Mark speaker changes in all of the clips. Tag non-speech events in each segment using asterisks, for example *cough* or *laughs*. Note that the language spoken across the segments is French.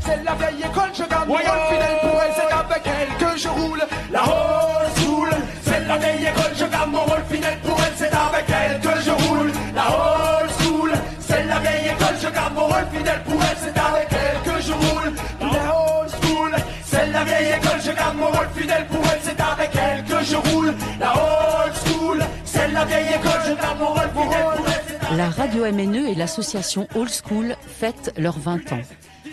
Speaker 1: C'est la vieille école, je garde mon rôle fidèle pour elle, c'est avec elle que je roule. La old school, c'est la vieille école, je garde mon rôle fidèle pour elle, c'est avec elle que je roule. La old school, c'est la vieille école, je garde mon rôle fidèle pour elle, c'est avec elle que je roule. La old school, c'est la vieille école, je garde mon rôle fidèle pour elle, c'est avec elle que je roule. La old school, c'est la vieille école, je garde mon rôle fidèle pour elle. c'est
Speaker 2: La radio MNE et l'association Old School fêtent leurs 20 ans.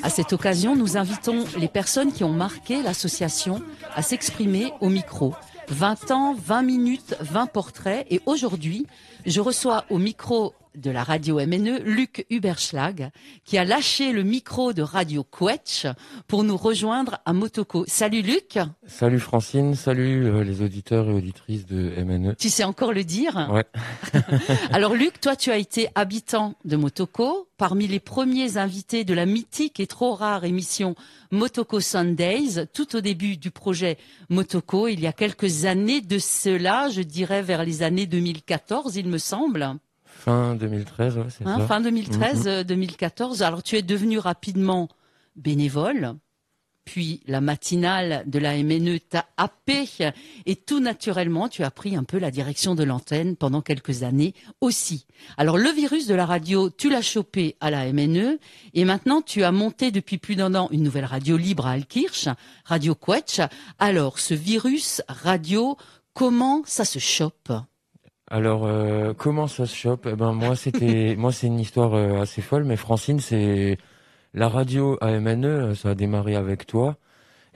Speaker 2: À cette occasion, nous invitons les personnes qui ont marqué l'association à s'exprimer au micro. 20 ans, 20 minutes, 20 portraits. Et aujourd'hui, je reçois au micro de la radio MNE Luc Huberschlag, qui a lâché le micro de Radio Quetch pour nous rejoindre à Motoko. Salut Luc,
Speaker 3: Salut Francine, salut euh, les auditeurs et auditrices de MNE.
Speaker 2: tu sais encore le dire
Speaker 3: Ouais. *laughs* *laughs*
Speaker 2: Alors Luc, toi tu as été habitant de Motoko, parmi les premiers invités de la mythique et trop rare émission Motoko Sundays, tout au début du projet Motoko, il y a quelques années de cela, je dirais vers les années 2014 il me semble,
Speaker 3: Fin 2013, ouais, c'est
Speaker 2: Hein,
Speaker 3: ça.
Speaker 2: fin 2013-2014. Alors tu es devenu rapidement bénévole. Puis la matinale de la MNE t'a happé et tout naturellement tu as pris un peu la direction de l'antenne pendant quelques années aussi. Alors le virus de la radio, tu l'as chopé à la MNE et maintenant tu as monté depuis plus d'un an une nouvelle radio libre à Alkirch, Radio Quetch. Alors ce virus radio, comment ça se chope?
Speaker 3: Alors euh, comment ça se chope? Eh ben moi c'était *laughs* moi c'est une histoire euh, assez folle, mais Francine c'est la radio à MNE, euh, ça a démarré avec toi.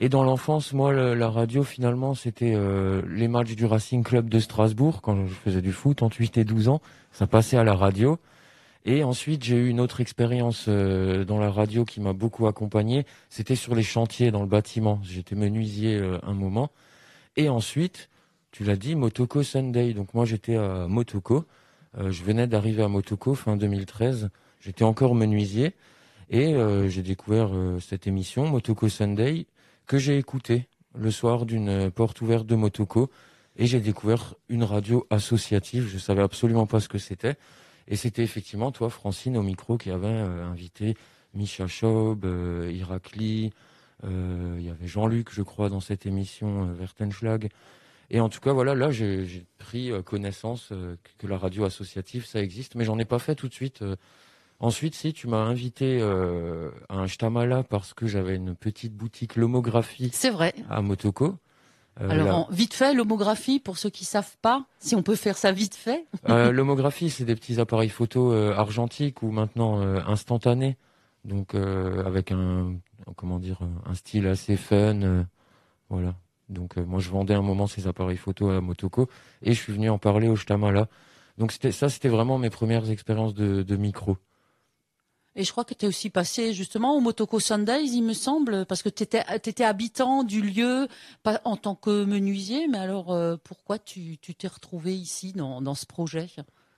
Speaker 3: Et dans l'enfance, moi le- la radio finalement c'était euh, les matchs du Racing Club de Strasbourg quand je faisais du foot entre 8 et 12 ans, ça passait à la radio. Et ensuite, j'ai eu une autre expérience euh, dans la radio qui m'a beaucoup accompagné. C'était sur les chantiers dans le bâtiment. J'étais menuisier euh, un moment. Et ensuite, tu l'as dit, Motoko Sunday. Donc moi, j'étais à Motoko. Euh, je venais d'arriver à Motoko fin 2013. J'étais encore menuisier. Et euh, j'ai découvert euh, cette émission, Motoko Sunday, que j'ai écoutée le soir d'une euh, porte ouverte de Motoko. Et j'ai découvert une radio associative. Je savais absolument pas ce que c'était. Et c'était effectivement toi, Francine, au micro, qui avait euh, invité Micha Schaub, euh, Irakli, euh, il y avait Jean-Luc, je crois, dans cette émission, euh, Vertenschlag. Et en tout cas, voilà, là, j'ai pris euh, connaissance euh, que, la radio associative, ça existe, mais j'en ai pas fait tout de suite. euh. Ensuite, si, tu m'as invité euh, à un shtamala parce que j'avais une petite boutique lomographie
Speaker 2: C'est vrai.
Speaker 3: à Motoko. Euh,
Speaker 2: Alors en- vite fait, l'homographie pour ceux qui savent pas, si on peut faire ça vite fait.
Speaker 3: Euh, *laughs* L'homographie, c'est des petits appareils photo argentiques ou maintenant instantanés, donc avec un comment dire un style assez fun, voilà. Donc euh, moi je vendais un moment ces appareils photo à Motoko et je suis venu en parler au Shtamala. Donc c'était ça, c'était vraiment mes premières expériences de, de micro.
Speaker 2: Et je crois que tu es aussi passé justement au Motoko Sundays, il me semble, parce que tu étais, habitant du lieu, pas en tant que menuisier, mais alors euh, pourquoi tu t'es retrouvé ici dans, dans ce projet?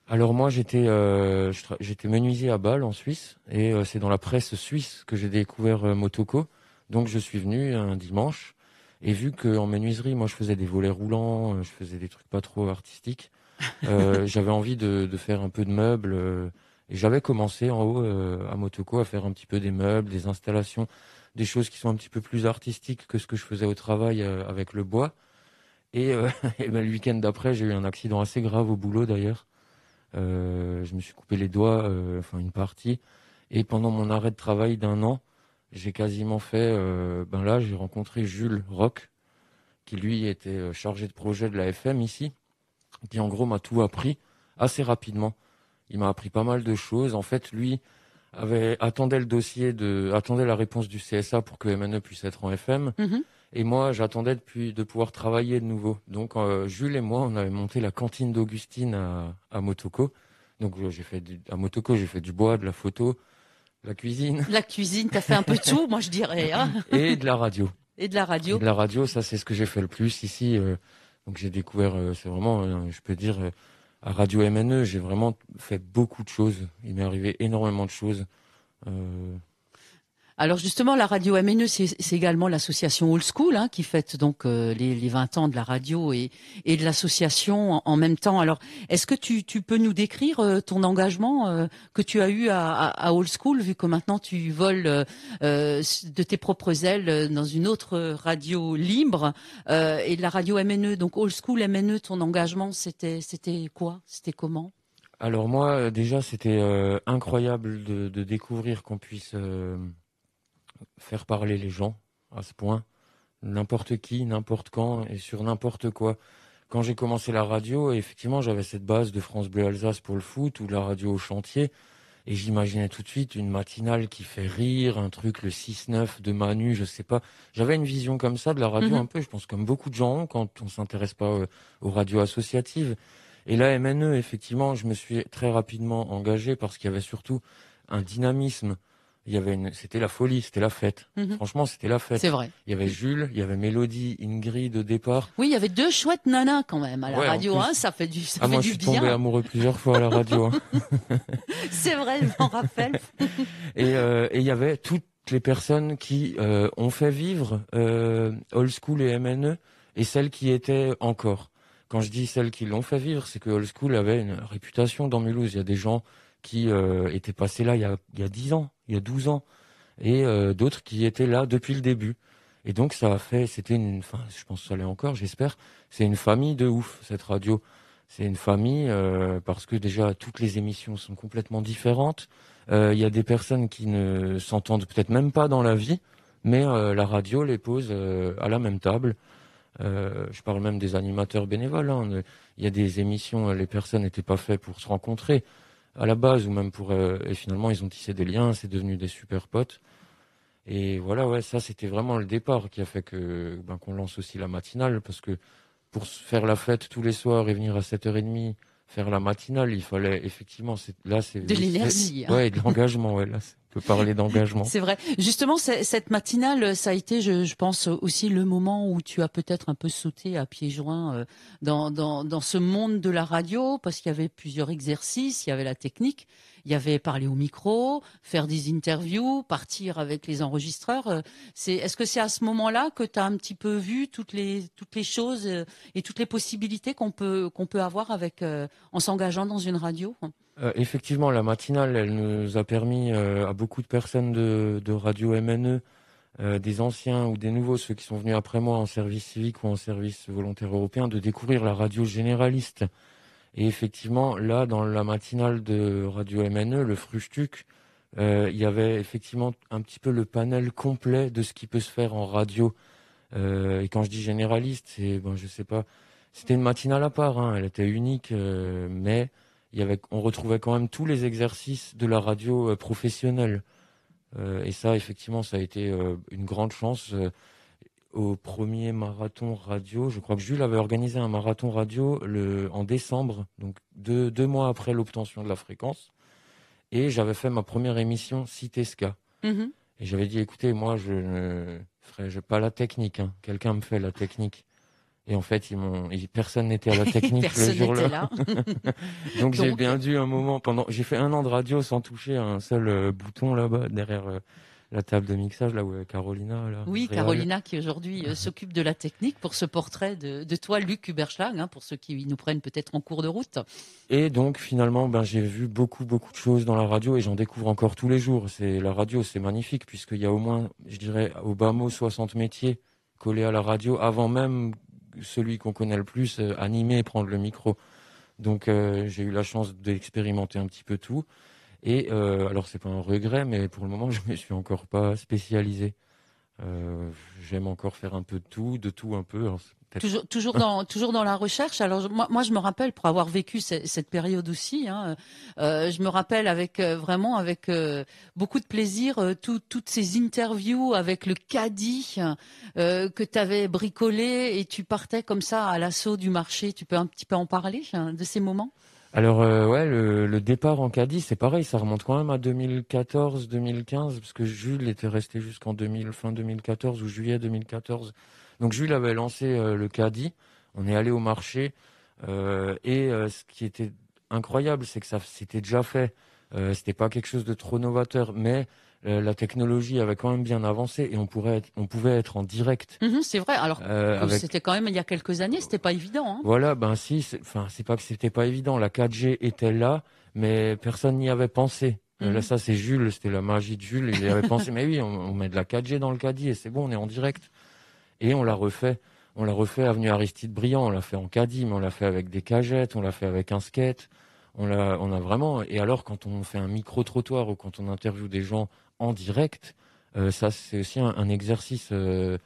Speaker 3: Alors moi j'étais euh, j'étais menuisier à Bâle en Suisse et euh, c'est dans la presse suisse que j'ai découvert euh, Motoko. Donc je suis venu un dimanche et vu que en menuiserie moi je faisais des volets roulants, euh, je faisais des trucs pas trop artistiques, *laughs* euh, j'avais envie de, de faire un peu de meubles euh, et j'avais commencé en haut euh, à Motoko à faire un petit peu des meubles, des installations, des choses qui sont un petit peu plus artistiques que ce que je faisais au travail avec le bois. Et, *laughs* et ben, le week-end d'après j'ai eu un accident assez grave au boulot d'ailleurs. Je me suis coupé les doigts, enfin une partie. Et pendant mon arrêt de travail d'un an, j'ai quasiment fait. euh, ben là, j'ai rencontré Jules Roch, qui lui était euh, chargé de projet de la FM ici, qui en gros m'a tout appris assez rapidement. Il m'a appris pas mal de choses. En fait, lui avait attendait le dossier de, attendait la réponse du CSA pour que MNE puisse être en FM.
Speaker 2: Mhm.
Speaker 3: Et moi, j'attendais depuis de pouvoir travailler de nouveau. Donc, euh, Jules et moi, on avait monté la cantine d'Augustine à, à Motoko. Donc, j'ai fait du, à Motoko, j'ai fait du bois, de la photo, la cuisine
Speaker 2: La cuisine, tu as fait un peu de tout, moi je dirais, hein *laughs*
Speaker 3: et de la radio.
Speaker 2: et de la
Speaker 3: Et
Speaker 2: radio.
Speaker 3: de la radio, ça, c'est ce que j'ai fait le plus ici. euh, donc, j'ai découvert, euh, c'est vraiment, euh, je peux dire, à Radio MNE, j'ai vraiment fait beaucoup de choses. Il m'est arrivé énormément de choses. Euh,
Speaker 2: Alors justement, la radio MNE, c'est également l'association Old School hein, qui fête donc euh, les, les, 20 ans de la radio et, et de l'association en, même temps. Alors, est-ce que tu, peux nous décrire euh, ton engagement euh, que tu as eu à, Old School, vu que maintenant tu voles de tes propres ailes dans une autre radio libre et de la radio MNE, donc Old School MNE, ton engagement, c'était c'était quoi? C'était comment?
Speaker 3: Alors moi, déjà, c'était incroyable de, de découvrir qu'on puisse faire parler les gens à ce point, n'importe qui, n'importe quand et sur n'importe quoi. Quand j'ai commencé la radio, effectivement, j'avais cette base de France Bleu Alsace pour le foot ou la radio au chantier. Et j'imaginais tout de suite une matinale qui fait rire, un truc, le 6-9 de Manu, je sais pas. J'avais une vision comme ça de la radio mhm. un peu, je pense comme beaucoup de gens ont quand on s'intéresse pas euh, aux radios associatives. Et la MNE, effectivement, je me suis très rapidement engagé parce qu'il y avait surtout un dynamisme il y avait une, c'était la folie, c'était la fête. Mhm. Franchement, c'était la fête.
Speaker 2: C'est vrai.
Speaker 3: Il y avait Jules, il y avait Mélodie, Ingrid au départ.
Speaker 2: Oui, il y avait deux chouettes nanas quand même à la radio. Hein, ça fait du, ça
Speaker 3: ah,
Speaker 2: fait
Speaker 3: moi,
Speaker 2: du
Speaker 3: je suis tombé amoureux plusieurs fois à la radio. Hein. *laughs*
Speaker 2: C'est vrai, je m'en rappelle. *laughs*
Speaker 3: Euh, et il y avait toutes les personnes qui euh, ont fait vivre euh, Old School et MNE et celles qui étaient encore. Quand je dis celles qui l'ont fait vivre, c'est que Old School avait une réputation dans Mulhouse. Il y a des gens qui euh, étaient passés là il y a, il y a 10 ans, il y a 12 ans, et euh, d'autres qui étaient là depuis le début. Et donc ça a fait, c'était une, enfin, je pense que ça l'est encore, j'espère, c'est une famille de ouf cette radio. C'est une famille euh, parce que déjà toutes les émissions sont complètement différentes. Il y a des personnes qui ne s'entendent peut-être même pas dans la vie, mais la radio les pose à la même table. je parle même des animateurs bénévoles. Hein. Il y a des émissions, les personnes n'étaient pas faites pour se rencontrer à la base ou même pour euh, et finalement ils ont tissé des liens, c'est devenu des super potes. Et voilà, ouais, ça c'était vraiment le départ qui a fait que ben, qu'on lance aussi la matinale parce que pour faire la fête tous les soirs et venir à 7h30 faire la matinale, il fallait effectivement là c'est
Speaker 2: de l'énergie.
Speaker 3: Hein. Ouais, de l'engagement, ouais, là peut parler d'engagement.
Speaker 2: C'est vrai. Justement, cette matinale, ça a été, je, pense, aussi le moment où tu as peut-être un peu sauté à pieds joints euh, dans, dans, ce monde de la radio, parce qu'il y avait plusieurs exercices, il y avait la technique, il y avait parler au micro, faire des interviews, partir avec les enregistreurs. Euh, est-ce que c'est à ce moment-là que tu as un petit peu vu toutes les, toutes les choses euh, et toutes les possibilités qu'on peut, peut avoir avec, en s'engageant dans une radio?
Speaker 3: Euh, effectivement, la matinale, elle nous a permis euh, à beaucoup de personnes de, radio MNE, euh, des anciens ou des nouveaux, ceux qui sont venus après moi en service civique ou en service volontaire européen, de découvrir la radio généraliste. Et effectivement, là, dans la matinale de radio MNE, le Frustuc, il y avait effectivement un petit peu le panel complet de ce qui peut se faire en radio. et quand je dis généraliste, c'est, bon, je sais pas, c'était une matinale à part, hein, elle était unique, mais on retrouvait quand même tous les exercices de la radio euh, professionnelle. Euh, et ça, effectivement, ça a été euh, une grande chance. au premier marathon radio, je crois que Jules avait organisé un marathon radio en décembre, donc deux, mois après l'obtention de la fréquence. Et j'avais fait ma première émission Citesca. Mm-hmm. Et j'avais dit, écoutez, moi, je ne ferai pas la technique. Hein. Quelqu'un me fait la technique. Et en fait, ils m'ont, personne n'était à la *laughs* technique
Speaker 2: le
Speaker 3: jour-là. *laughs* Donc, j'ai bien dû un moment pendant, j'ai fait un an de radio sans toucher un seul euh, bouton là-bas derrière euh, la table de mixage là où Carolina. Là,
Speaker 2: oui, Carolina qui aujourd'hui euh, s'occupe de la technique pour ce portrait de, de toi, Luc Huberschlag, hein, pour ceux qui nous prennent peut-être en cours de route.
Speaker 3: Et donc finalement, ben j'ai vu beaucoup beaucoup de choses dans la radio et j'en découvre encore tous les jours. C'est la radio, c'est magnifique puisqu'il y a au moins, je dirais, au bas mot 60 métiers collés à la radio avant même celui qu'on connaît le plus euh, animer et prendre le micro. Donc euh, j'ai eu la chance d'expérimenter un petit peu tout. Et euh, alors c'est pas un regret, mais pour le moment *laughs* je me suis encore pas spécialisé. J'aime encore faire un peu de tout, de tout un peu.
Speaker 2: Toujours, toujours dans, *laughs* toujours dans la recherche. Alors moi, moi, je me rappelle pour avoir vécu cette, cette période aussi. Hein, euh, je me rappelle avec euh, vraiment avec euh, beaucoup de plaisir euh, tout, toutes ces interviews avec le caddie que tu avais bricolé et tu partais comme ça à l'assaut du marché. Tu peux un petit peu en parler hein, de ces moments?
Speaker 3: Alors ouais, le, départ en caddie, c'est pareil, ça remonte quand même à 2014-2015, parce que Jules était resté jusqu'en 2000, fin 2014 ou juillet 2014 donc Jules avait lancé euh, le caddie. On est allé au marché euh, et euh, ce qui était incroyable, c'est que ça c'était déjà fait. c'était pas quelque chose de trop novateur, mais euh, la technologie avait quand même bien avancé et on pourrait être, on pouvait être en direct.
Speaker 2: Mhm, c'est vrai. Alors
Speaker 3: euh, avec-
Speaker 2: c'était quand même il y a quelques années, c'était pas évident. Hein.
Speaker 3: Voilà, ben si, c'est- enfin c'est pas que c'était pas évident. La 4G était là, mais personne n'y avait pensé. Euh,
Speaker 2: Mhm.
Speaker 3: Là, ça c'est Jules, c'était la magie de Jules. Il y avait pensé, *laughs* mais oui, on, on met de la 4G dans le caddie et c'est bon, on est en direct. Et on l'a refait. On l'a refait avenue Aristide Briand. On l'a fait en caddie, mais on l'a fait avec des cagettes, on l'a fait avec un skate. On l'a, on a vraiment. Et alors, quand on fait un micro trottoir ou quand on interviewe des gens en direct, euh, ça c'est aussi un, un exercice. euh,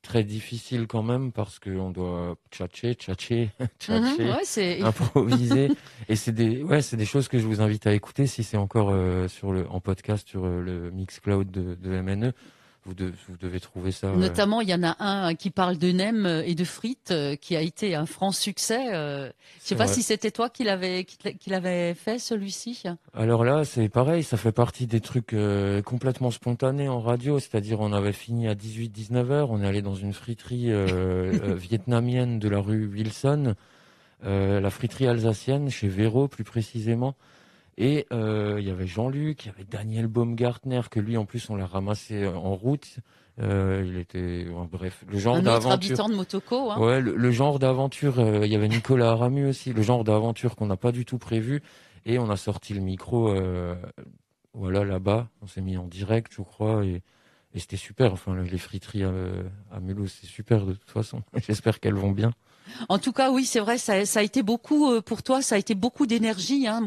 Speaker 3: Très difficile quand même parce qu'on doit tchatcher, tchatcher, *laughs* tchatcher
Speaker 2: Mhm, ouais, *laughs*
Speaker 3: improviser et c'est des ouais c'est des choses que je vous invite à écouter si c'est encore euh, sur le en podcast sur le Mixcloud de, de MNE vous, de- vous devez trouver ça euh,
Speaker 2: Notamment, il y en a un qui parle de nem et de frites, euh, qui a été un franc succès. euh, Je sais
Speaker 3: c'est
Speaker 2: pas
Speaker 3: vrai.
Speaker 2: si c'était toi qui l'avais qui l'avait fait celui-ci.
Speaker 3: alors là c'est pareil ça fait partie des trucs euh, complètement spontanés en radio c'est-à-dire on avait fini à 18 19 heures on est allé dans une friterie euh, *laughs* euh, vietnamienne de la rue Wilson euh, la friterie alsacienne chez Véro plus précisément Et euh, il y avait Jean-Luc, il y avait Daniel Baumgartner, que lui en plus on l'a ramassé euh, en route. Euh, il était, ouais, bref, le genre
Speaker 2: Un autre
Speaker 3: d'aventure.
Speaker 2: habitant de Motoko. Hein.
Speaker 3: Ouais, le, le genre d'aventure. euh, il y avait Nicolas Aramu aussi, le genre d'aventure qu'on n'a pas du tout prévu. Et on a sorti le micro, euh, voilà là-bas. On s'est mis en direct, je crois, et, et c'était super. Enfin, le- les friteries euh, à Mulhouse, c'est super de toute façon. *laughs* J'espère qu'elles vont bien.
Speaker 2: En tout cas, oui, c'est vrai, ça, ça a été beaucoup pour toi, ça a été beaucoup d'énergie. Hein,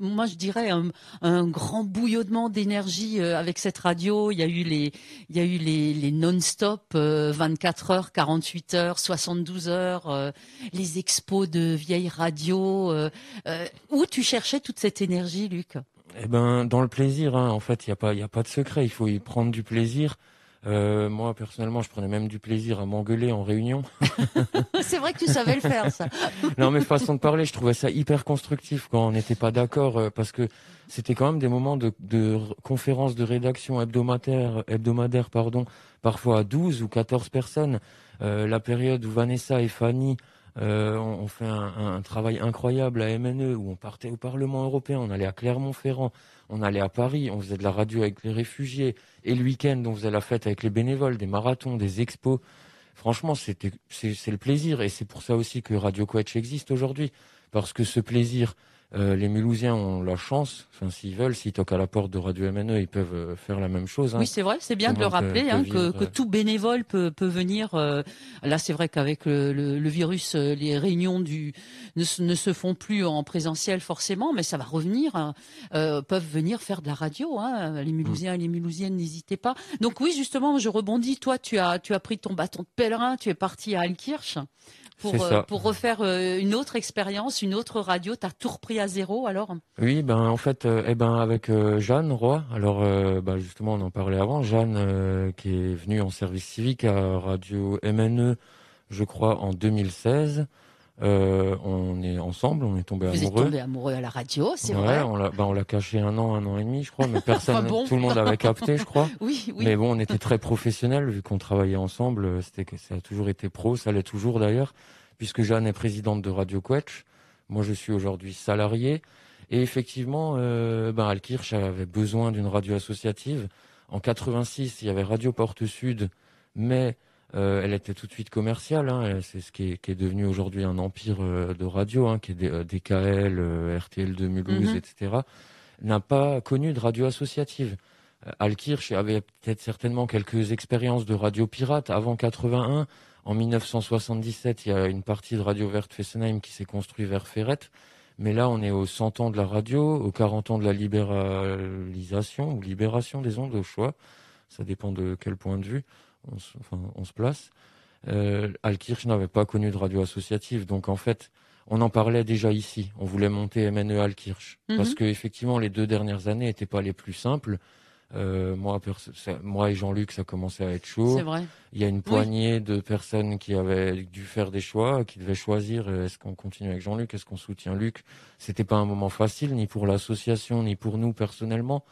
Speaker 2: moi, je dirais un, grand bouillonnement d'énergie euh, avec cette radio. Il y a eu les, il y a eu les, non-stop, euh, 24 heures, 48 heures, 72 heures, euh, les expos de vieilles radios. euh, euh, où tu cherchais toute cette énergie, Luc?
Speaker 3: Eh ben, dans le plaisir, hein, en fait, il y a pas, il y a pas de secret. Il faut y prendre du plaisir. Euh, moi, personnellement, je prenais même du plaisir à m'engueuler en réunion. *laughs*
Speaker 2: C'est vrai que tu savais le faire, ça. *laughs*
Speaker 3: non, mais façon de parler, je trouvais ça hyper constructif quand on n'était pas d'accord, euh, parce que c'était quand même des moments de, de conférences de rédaction hebdomadaire, hebdomadaire, pardon, parfois à 12 ou 14 personnes. Euh, la période où Vanessa et Fanny euh, ont fait un, travail incroyable à MNE, où on partait au Parlement européen, on allait à Clermont-Ferrand, on allait à Paris, on faisait de la radio avec les réfugiés, et le week-end, on faisait la fête avec les bénévoles, des marathons, des expos. Franchement, c'était, c'est, le plaisir, et c'est pour ça aussi que Radio Quetch existe aujourd'hui, parce que ce plaisir, euh, les Mulhousiens ont la chance, enfin s'ils veulent, s'ils toquent à la porte de Radio MNE, ils peuvent euh, faire la même chose. hein.
Speaker 2: Oui, c'est vrai, c'est bien de le rappeler, hein, que,
Speaker 3: euh.
Speaker 2: tout bénévole peut, peut venir. euh, là, c'est vrai qu'avec le, le- le virus, les réunions du, ne, se- ne se font plus en présentiel forcément, mais ça va revenir. hein, euh, peuvent venir faire de la radio. Hein, les Mulhousiens et les Mulhousiennes, n'hésitez pas. Donc oui, justement, je rebondis. Toi, tu as, tu as pris ton bâton de pèlerin, tu es parti à Alkirch. Pour, euh, pour refaire euh, une autre expérience, une autre radio, tu as tout repris à zéro alors?
Speaker 3: Oui, ben en fait, euh, eh ben avec Jeanne Roy. Alors, bah, justement, on en parlait avant. Jeanne, qui est venue en service civique à Radio MNE, je crois, en 2016. Euh, on est ensemble, on est tombé
Speaker 2: Vous êtes
Speaker 3: amoureux.
Speaker 2: tombé amoureux à la radio, c'est
Speaker 3: Ouais,
Speaker 2: vrai.
Speaker 3: on l'a, bah, on l'a caché un an, un an et demi, je crois, mais *laughs* personne,
Speaker 2: bon
Speaker 3: tout le monde avait capté, je crois. *laughs*
Speaker 2: Oui, oui.
Speaker 3: Mais bon, on était très professionnels vu qu'on travaillait ensemble. euh, C'était que ça a toujours été pro, ça l'est toujours d'ailleurs, puisque Jeanne est présidente de Radio Quetch. Moi, je suis aujourd'hui salarié. Et effectivement, euh, ben, Alkirch avait besoin d'une radio associative. En 86, il y avait Radio Porte Sud, mais euh, elle était tout de suite commerciale. Hein, c'est ce qui est, qui est devenu aujourd'hui un empire euh, de radio, hein, qui est DKL, euh, RTL de Mulhouse,
Speaker 2: Mhm.
Speaker 3: etc. N'a pas connu de radio associative. Alkirch avait peut-être certainement quelques expériences de radio pirate avant 81. En 1977, il y a une partie de Radio Verte Fessenheim qui s'est construite vers Ferrette. Mais là, on est aux 100 ans de la radio, aux 40 ans de la libéralisation ou libération des ondes au choix. Ça dépend de quel point de vue on se, enfin, on se place. Euh, Alkirch n'avait pas connu de radio associative, donc en fait, on en parlait déjà ici. On voulait monter MNE Alkirch
Speaker 2: Mhm.
Speaker 3: parce que effectivement, les deux dernières années n'étaient pas les plus simples. Euh, moi, perso- ça- moi et Jean-Luc, ça commençait à être chaud.
Speaker 2: Vrai.
Speaker 3: Il y a une poignée de personnes qui avaient dû faire des choix, qui devaient choisir euh, est-ce qu'on continue avec Jean-Luc, est-ce qu'on soutient Luc. C'était pas un moment facile, ni pour l'association, ni pour nous personnellement.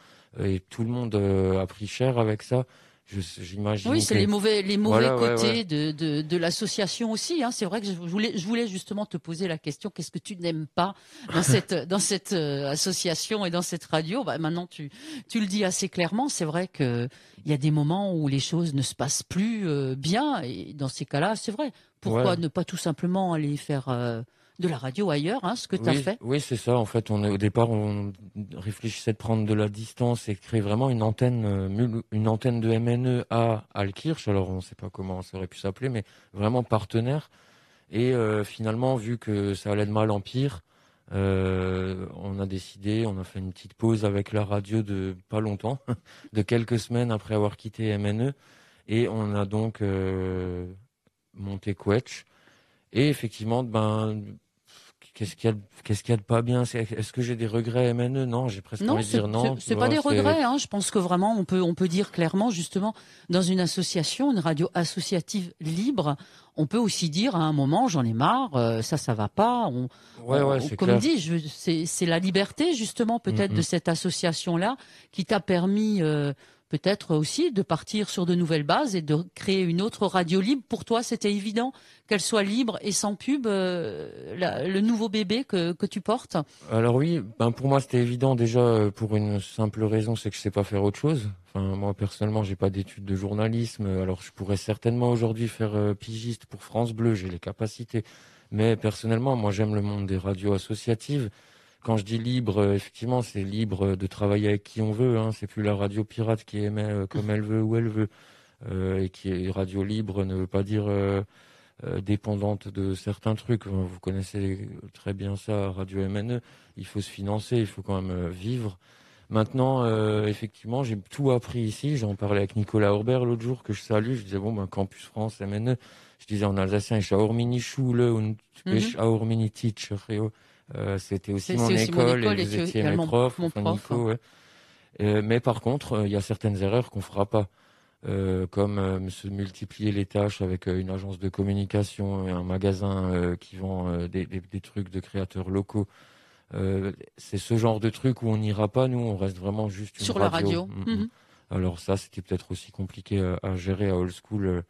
Speaker 3: Et tout le monde euh, a pris cher avec ça. J'imagine.
Speaker 2: Oui, c'est les mauvais, les mauvais côtés De, de, de l'association aussi. Hein. C'est vrai que je voulais, je voulais justement te poser la question qu'est-ce que tu n'aimes pas dans *laughs* cette, dans cette euh, association et dans cette radio? Bah, Maintenant, tu, tu le dis assez clairement. C'est vrai qu'il y a des moments où les choses ne se passent plus euh, bien. Et dans ces cas-là, c'est vrai. Pourquoi ne pas tout simplement aller faire euh, de la radio ailleurs, hein, ce que tu
Speaker 3: as
Speaker 2: fait.
Speaker 3: Oui, c'est ça. En fait, on au départ, on réfléchissait de prendre de la distance et créer vraiment une antenne, euh, une antenne de MNE à Alkirch. Alors, on ne sait pas comment ça aurait pu s'appeler, mais vraiment partenaire. Et euh, finalement, vu que ça allait de mal en pire, euh, on a décidé, on a fait une petite pause avec la radio de pas longtemps, *laughs* de quelques semaines après avoir quitté MNE, et on a donc monté Quetch. Et effectivement, ben, Qu'est-ce qu'il y a, qu'est-ce qu'il y a de pas bien? Est-ce que j'ai des regrets MNE Non, j'ai presque envie de dire non.
Speaker 2: C'est pas des regrets. Hein. Je pense que vraiment, on peut, on peut dire clairement, justement, dans une association, une radio associative libre, on peut aussi dire à un moment, j'en ai marre, euh, ça, ça va pas. On,
Speaker 3: ouais, ouais,
Speaker 2: comme dit, c'est la liberté justement peut-être de cette association-là qui t'a permis. Euh, peut-être aussi de partir sur de nouvelles bases et de créer une autre radio libre. Pour toi, c'était évident qu'elle soit libre et sans pub, euh, le nouveau bébé que, que tu portes?
Speaker 3: Alors oui, ben pour moi c'était évident déjà euh, pour une simple raison, c'est que je sais pas faire autre chose. Moi personnellement, j'ai pas d'études de journalisme, alors je pourrais certainement aujourd'hui faire euh, pigiste pour France Bleu, j'ai les capacités. Mais personnellement, moi j'aime le monde des radios associatives quand je dis libre, euh, effectivement, c'est libre de travailler avec qui on veut. Hein. C'est plus la radio pirate qui émet euh, comme elle veut où elle veut. Euh, et qui est radio libre ne veut pas dire dépendante de certains trucs. Vous connaissez très bien ça, Radio MNE. Il faut se financer, il faut quand même vivre. Maintenant, effectivement, j'ai tout appris ici. J'en parlais avec Nicolas Orbert l'autre jour que je salue. Je disais bon, ben, Campus France, MNE. Je disais en alsacien, ich Schule und ich Teacher. Euh, c'était aussi, mon, école, et vous étiez mes profs, mon prof. Euh, mais par contre, euh, il y a certaines erreurs qu'on fera pas. comme se multiplier les tâches avec une agence de communication et un magasin qui vend des, trucs de créateurs locaux. c'est ce genre de truc où on n'ira pas, nous, on reste vraiment juste une
Speaker 2: Sur la radio. Mm,
Speaker 3: mm. Mhm. Alors ça, c'était peut-être aussi compliqué à, gérer à old school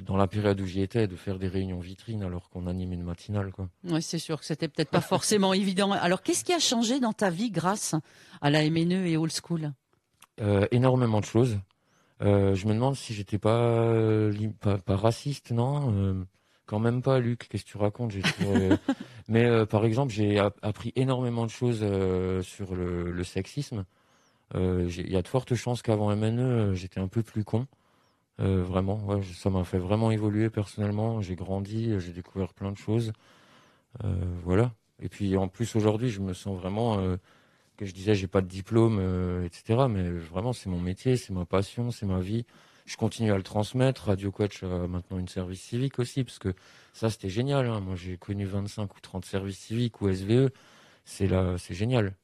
Speaker 3: dans la période où j'y étais, de faire des réunions vitrines alors qu'on anime une matinale. Quoi.
Speaker 2: Oui, c'est sûr que c'était peut-être pas forcément *laughs* évident. Alors, qu'est-ce qui a changé dans ta vie grâce à la MNE et Old School?
Speaker 3: Euh, Énormément de choses. Euh, je me demande si j'étais pas, pas, raciste, non? Quand même pas, Luc. Qu'est-ce que tu racontes? *laughs* Mais par exemple, j'ai appris énormément de choses sur le, le sexisme. Il y a de fortes chances qu'avant MNE, j'étais un peu plus con. Euh, vraiment, ça m'a fait vraiment évoluer personnellement. J'ai grandi, j'ai découvert plein de choses. Euh, voilà. Et puis en plus aujourd'hui, je me sens vraiment euh, que je disais j'ai pas de diplôme, etc. Mais vraiment c'est mon métier, c'est ma passion, c'est ma vie. Je continue à le transmettre. Radio Coach a maintenant une service civique aussi, parce que ça c'était génial. Hein. Moi j'ai connu 25 ou 30 services civiques ou SVE. C'est là, c'est génial.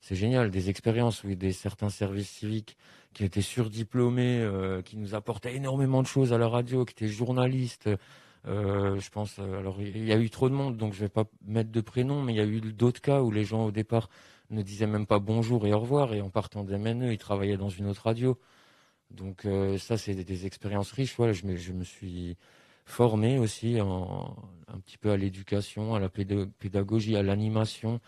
Speaker 3: C'est génial. Des expériences où des certains services civiques qui était surdiplômé, euh, qui nous apportait énormément de choses à la radio, qui était journaliste. Euh, je pense, euh, alors il y a eu trop de monde, donc je vais pas mettre de prénom, mais il y a eu d'autres cas où les gens au départ ne disaient même pas bonjour et au revoir, et en partant d'MNE, ils travaillaient dans une autre radio. Donc ça, c'est des, expériences riches. Voilà, je me, suis formé aussi un petit peu à l'éducation, à la pédagogie, à l'animation.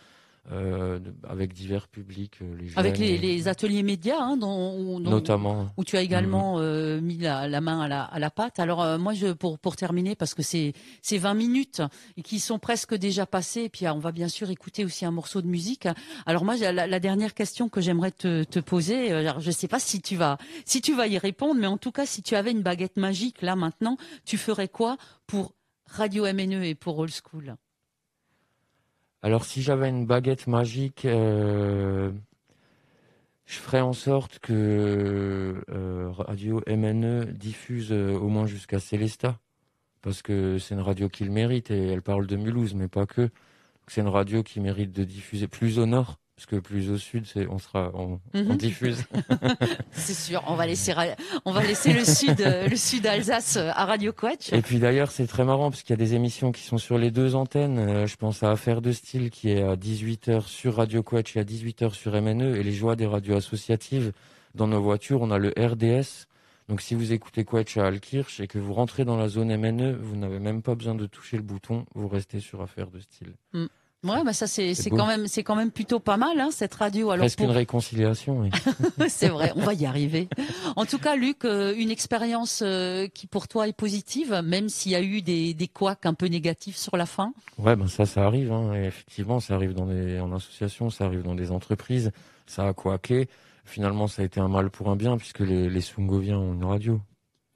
Speaker 3: Euh, avec divers publics. Euh, les
Speaker 2: avec les, ateliers médias, hein, dont,
Speaker 3: notamment,
Speaker 2: où tu as également mhm. euh, mis la, main à la, à la pâte. Alors moi, je, pour, pour terminer, parce que c'est c'est 20 minutes et qui sont presque déjà passées, et puis on va bien sûr écouter aussi un morceau de musique. Alors moi, la, la dernière question que j'aimerais te, te poser, alors je ne sais pas si tu vas si tu vas y répondre, mais en tout cas, si tu avais une baguette magique là maintenant, tu ferais quoi pour Radio MNE et pour Old School?
Speaker 3: Alors si j'avais une baguette magique, euh, je ferais en sorte que euh, Radio MNE diffuse euh, au moins jusqu'à Célesta, parce que c'est une radio qui le mérite et elle parle de Mulhouse, mais pas que. C'est une radio qui mérite de diffuser plus au nord parce que plus au sud, c'est on sera on, mhm. diffuse. *laughs*
Speaker 2: c'est sûr, on va laisser on va laisser le sud le sud Alsace à Radio Quatch.
Speaker 3: Et puis d'ailleurs, c'est très marrant parce qu'il y a des émissions qui sont sur les deux antennes. Euh, je pense à Affaire de style qui est à 18h sur Radio Quatch et à 18h sur MNE et les joies des radios associatives dans nos voitures, on a le RDS Donc si vous écoutez Quetch à Alkirch et que vous rentrez dans la zone MNE, vous n'avez même pas besoin de toucher le bouton, vous restez sur affaire de style.
Speaker 2: Mm. Ouais, bah ça c'est quand même c'est quand même plutôt pas mal hein, cette radio. Alors
Speaker 3: Presque une réconciliation. Oui. *laughs*
Speaker 2: c'est vrai, on va y arriver. En tout cas, Luc, euh, une expérience euh, qui pour toi est positive, même s'il y a eu des des couacs un peu négatifs sur la fin.
Speaker 3: Ouais, ben ça ça arrive. Hein, effectivement, ça arrive dans des en association, ça arrive dans des entreprises, ça a couaqué. Finalement, ça a été un mal pour un bien puisque les les Sungoviens ont une radio.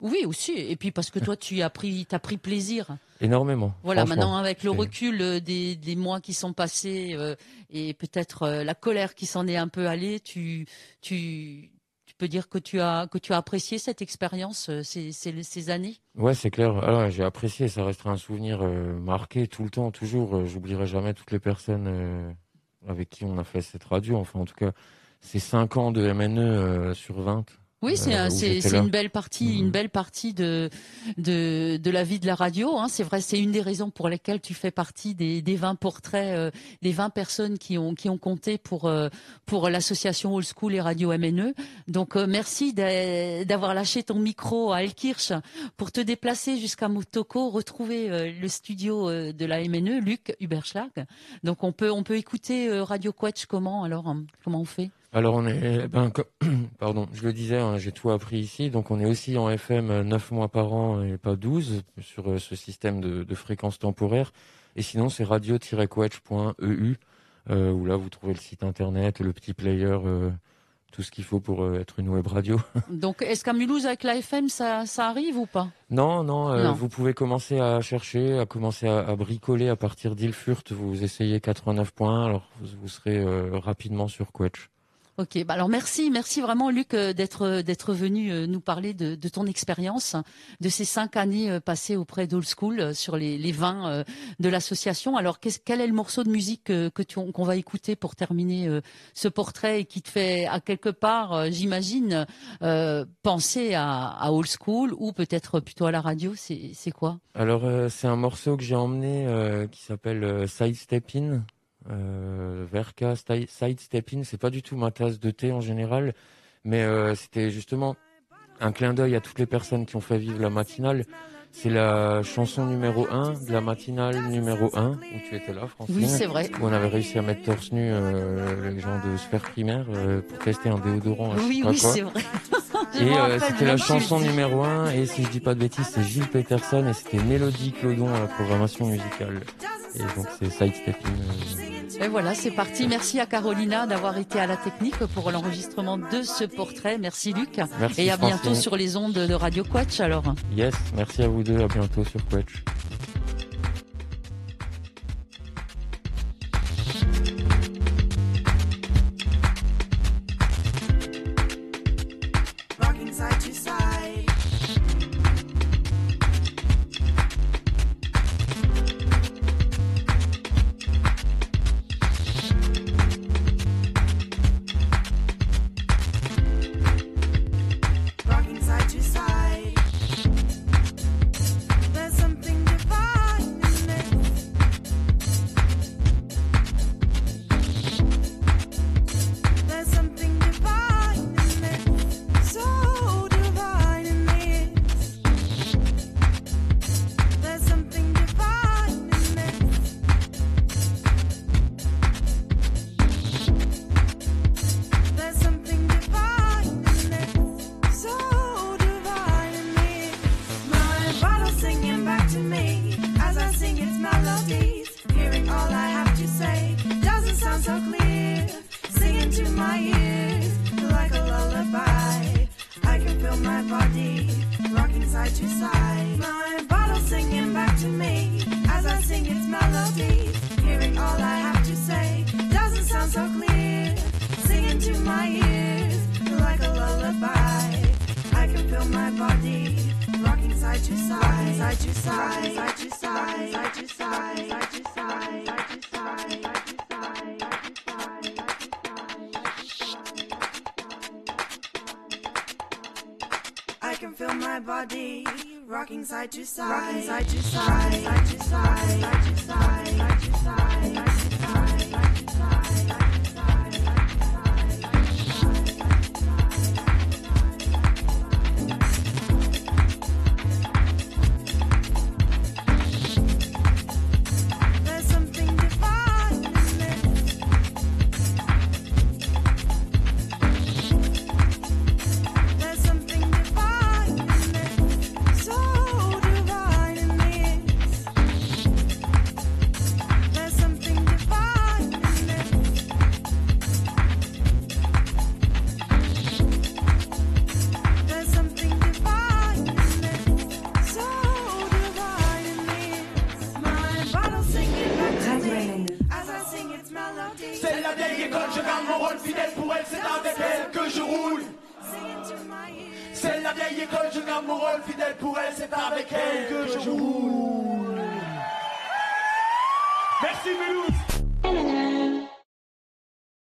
Speaker 2: Oui, aussi. Et puis parce que toi, tu as pris, as pris plaisir.
Speaker 3: Énormément.
Speaker 2: Voilà, maintenant avec le recul euh, des, des, mois qui sont passés euh, et peut-être euh, la colère qui s'en est un peu allée, tu, tu, tu peux dire que tu as, que tu as apprécié cette expérience ces, ces, ces années?
Speaker 3: Ouais, c'est clair. Alors, j'ai apprécié. Ça restera un souvenir marqué tout le temps, toujours. J'oublierai jamais toutes les personnes avec qui on a fait cette radio. Enfin, en tout cas, ces 5 ans de MNE sur 20
Speaker 2: oui, c'est euh, c'est une belle partie, une mhm. belle partie de de, de la vie de la radio. Hein. C'est vrai, c'est une des raisons pour lesquelles tu fais partie des, des 20 portraits, euh, des 20 personnes qui ont qui ont compté pour euh, pour l'association Old School et Radio MNE. Donc merci d'avoir lâché ton micro à Elkirch pour te déplacer jusqu'à Motoko, retrouver le studio de la MNE, Luc Huberschlag. Donc on peut on peut écouter Radio Quetch comment alors hein, comment on fait?
Speaker 3: Alors on est, ben, *clears throat* pardon, je le disais, hein, j'ai tout appris ici, donc on est aussi en FM 9 mois par an et pas 12 sur euh, ce système de, de fréquence temporaire. Et sinon c'est radio-quetch.eu euh, où là vous trouvez le site internet, le petit player, euh, tout ce qu'il faut pour euh, être une web radio. *laughs*
Speaker 2: donc est-ce qu'à Mulhouse avec la FM ça, ça arrive ou pas?
Speaker 3: Non, non, vous pouvez commencer à chercher, à commencer à, à bricoler à partir d'Ilfurt. Vous essayez 89 points, alors vous, vous serez rapidement sur Quetch.
Speaker 2: Ok, bah alors merci, merci vraiment Luc euh, d'être euh, d'être venu euh, nous parler de, ton expérience, de ces cinq années passées auprès d'Old School sur les, vins de l'association. Alors quel est le morceau de musique que, qu'on va écouter pour terminer ce portrait et qui te fait à quelque part, j'imagine, penser à, Old School ou peut-être plutôt à la radio? C'est c'est quoi?
Speaker 3: Alors c'est un morceau que j'ai emmené qui s'appelle Side Step In euh, Verka, Sidestepping, c'est pas du tout ma tasse de thé en général, mais euh, c'était justement un clin d'œil à toutes les personnes qui ont fait vivre la matinale. C'est la chanson numéro 1 de la matinale numéro 1 où tu étais là, Francine.
Speaker 2: Oui, c'est vrai.
Speaker 3: Où on avait réussi à mettre torse nu euh, les gens de sphère primaire euh, pour tester un déodorant.
Speaker 2: Oui, oui, c'est vrai.
Speaker 3: Et euh, c'était la chanson numéro 1 et si je dis pas de bêtises, c'est Gilles Peterson et c'était Mélodie Clodon à la programmation musicale. Et donc c'est Sidestepping.
Speaker 2: Et voilà, c'est parti. Merci à Carolina d'avoir été à la technique pour l'enregistrement de ce portrait. Merci Luc.
Speaker 3: Merci,
Speaker 2: et à bientôt sur les ondes de Radio Quatch alors.
Speaker 3: Yes, merci à vous deux. À bientôt sur Quatch.
Speaker 1: body, rocking side to side, side to side, side to side, side to side, side to side, side to side, side to side, side to side. I can feel my body
Speaker 4: rocking side to side, rocking side to side, side to side, side to side, side to side, side to side, side to side.